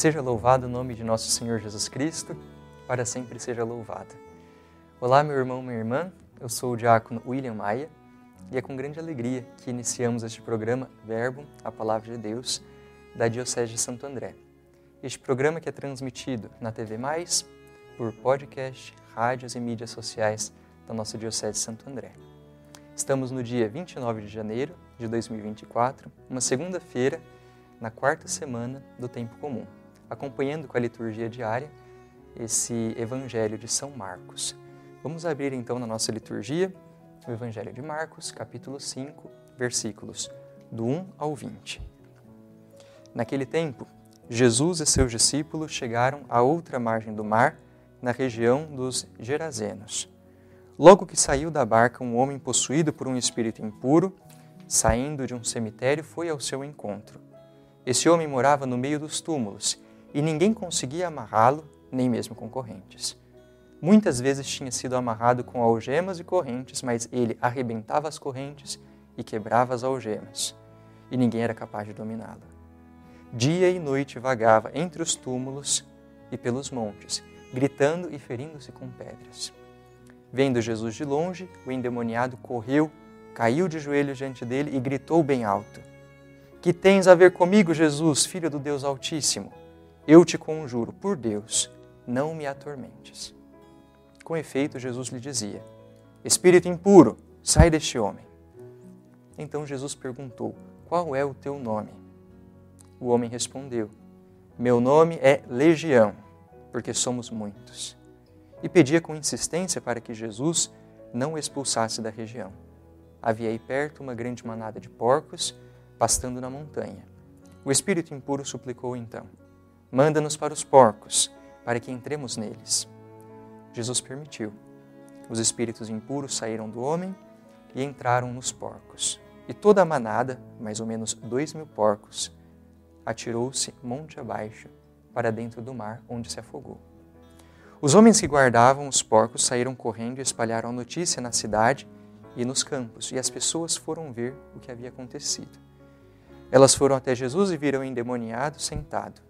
Seja louvado o nome de nosso Senhor Jesus Cristo, para sempre seja louvado. Olá, meu irmão, minha irmã, eu sou o diácono William Maia e é com grande alegria que iniciamos este programa Verbo, a Palavra de Deus, da Diocese de Santo André. Este programa que é transmitido na TV Mais, por podcast, rádios e mídias sociais da nossa Diocese de Santo André. Estamos no dia 29 de janeiro de 2024, uma segunda-feira, na quarta semana do Tempo Comum acompanhando com a liturgia diária esse Evangelho de São Marcos. Vamos abrir então na nossa liturgia o Evangelho de Marcos, capítulo 5, versículos do 1 ao 20. Naquele tempo, Jesus e seus discípulos chegaram à outra margem do mar, na região dos Gerazenos. Logo que saiu da barca um homem possuído por um espírito impuro, saindo de um cemitério, foi ao seu encontro. Esse homem morava no meio dos túmulos e ninguém conseguia amarrá-lo, nem mesmo com correntes. Muitas vezes tinha sido amarrado com algemas e correntes, mas ele arrebentava as correntes e quebrava as algemas, e ninguém era capaz de dominá-lo. Dia e noite vagava entre os túmulos e pelos montes, gritando e ferindo-se com pedras. Vendo Jesus de longe, o endemoniado correu, caiu de joelhos diante dele e gritou bem alto: Que tens a ver comigo, Jesus, filho do Deus Altíssimo? Eu te conjuro, por Deus, não me atormentes. Com efeito, Jesus lhe dizia: Espírito impuro, sai deste homem. Então Jesus perguntou: Qual é o teu nome? O homem respondeu: Meu nome é Legião, porque somos muitos. E pedia com insistência para que Jesus não o expulsasse da região. Havia aí perto uma grande manada de porcos pastando na montanha. O espírito impuro suplicou então: Manda-nos para os porcos, para que entremos neles. Jesus permitiu. Os espíritos impuros saíram do homem e entraram nos porcos. E toda a manada, mais ou menos dois mil porcos, atirou-se monte abaixo para dentro do mar, onde se afogou. Os homens que guardavam os porcos saíram correndo e espalharam a notícia na cidade e nos campos, e as pessoas foram ver o que havia acontecido. Elas foram até Jesus e viram o endemoniado sentado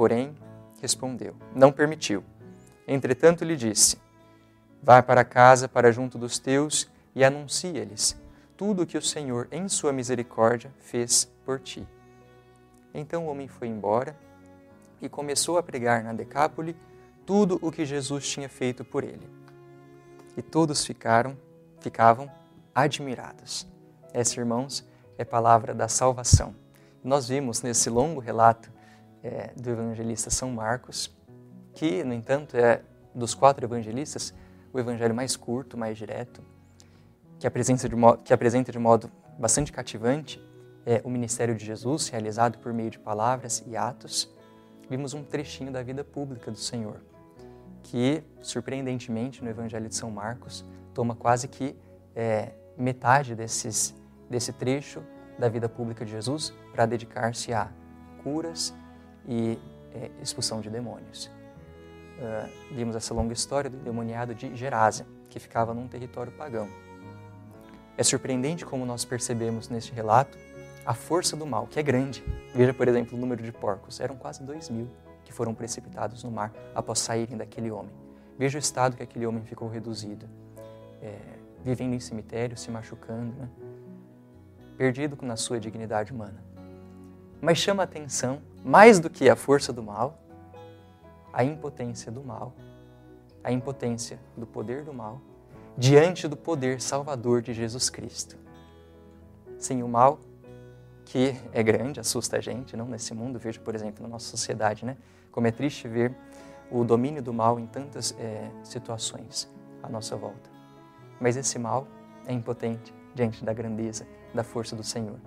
porém, respondeu: Não permitiu. Entretanto, lhe disse: Vá para casa, para junto dos teus, e anuncia-lhes tudo o que o Senhor, em sua misericórdia, fez por ti. Então o homem foi embora e começou a pregar na Decápole tudo o que Jesus tinha feito por ele. E todos ficaram, ficavam admirados. Essa, irmãos, é palavra da salvação. Nós vimos nesse longo relato é, do evangelista São Marcos, que, no entanto, é dos quatro evangelistas o evangelho mais curto, mais direto, que apresenta de modo, que apresenta de modo bastante cativante é, o ministério de Jesus, realizado por meio de palavras e atos. Vimos um trechinho da vida pública do Senhor, que, surpreendentemente, no evangelho de São Marcos, toma quase que é, metade desses, desse trecho da vida pública de Jesus para dedicar-se a curas e é, expulsão de demônios. Uh, vimos essa longa história do demoniado de Gerásia, que ficava num território pagão. É surpreendente como nós percebemos neste relato a força do mal, que é grande. Veja, por exemplo, o número de porcos. Eram quase dois mil que foram precipitados no mar após saírem daquele homem. Veja o estado que aquele homem ficou reduzido. É, vivendo em cemitério, se machucando, né? perdido na sua dignidade humana. Mas chama a atenção mais do que a força do mal, a impotência do mal, a impotência do poder do mal, diante do poder salvador de Jesus Cristo. Sim, o mal, que é grande, assusta a gente, não nesse mundo, vejo, por exemplo, na nossa sociedade, né? Como é triste ver o domínio do mal em tantas é, situações à nossa volta. Mas esse mal é impotente diante da grandeza, da força do Senhor.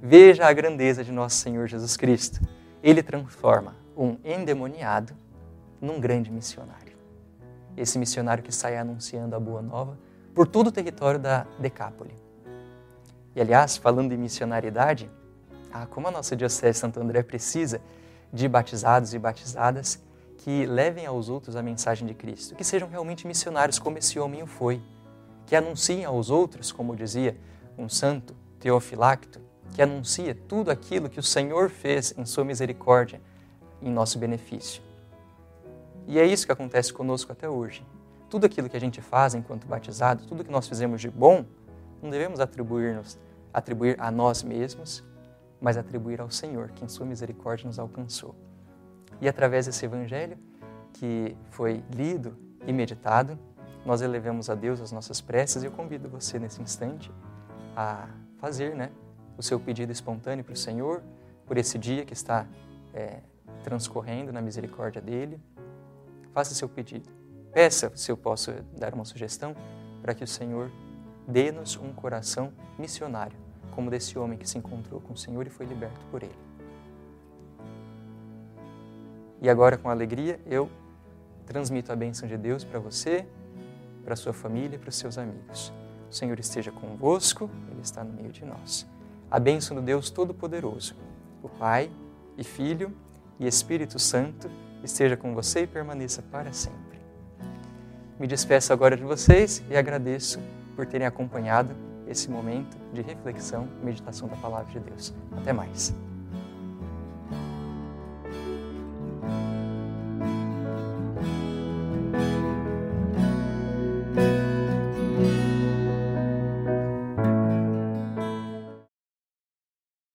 Veja a grandeza de nosso Senhor Jesus Cristo ele transforma um endemoniado num grande missionário. Esse missionário que sai anunciando a boa nova por todo o território da Decápole. E aliás, falando em missionariedade, ah, como a nossa Diocese de Santo André precisa de batizados e batizadas que levem aos outros a mensagem de Cristo, que sejam realmente missionários como esse homem o foi, que anunciem aos outros, como dizia um santo Teofilacto, que anuncia tudo aquilo que o Senhor fez em sua misericórdia em nosso benefício. E é isso que acontece conosco até hoje. Tudo aquilo que a gente faz enquanto batizado, tudo que nós fizemos de bom, não devemos atribuir, atribuir a nós mesmos, mas atribuir ao Senhor, que em sua misericórdia nos alcançou. E através desse evangelho que foi lido e meditado, nós elevamos a Deus as nossas preces e eu convido você nesse instante a fazer né, o seu pedido espontâneo para o Senhor por esse dia que está é, transcorrendo na misericórdia dele. Faça seu pedido. Peça se eu posso dar uma sugestão para que o Senhor dê-nos um coração missionário, como desse homem que se encontrou com o Senhor e foi liberto por ele. E agora, com alegria, eu transmito a bênção de Deus para você, para sua família, para os seus amigos. O Senhor esteja convosco, Ele está no meio de nós. A bênção do Deus Todo-Poderoso, o Pai e Filho e Espírito Santo, esteja com você e permaneça para sempre. Me despeço agora de vocês e agradeço por terem acompanhado esse momento de reflexão e meditação da Palavra de Deus. Até mais.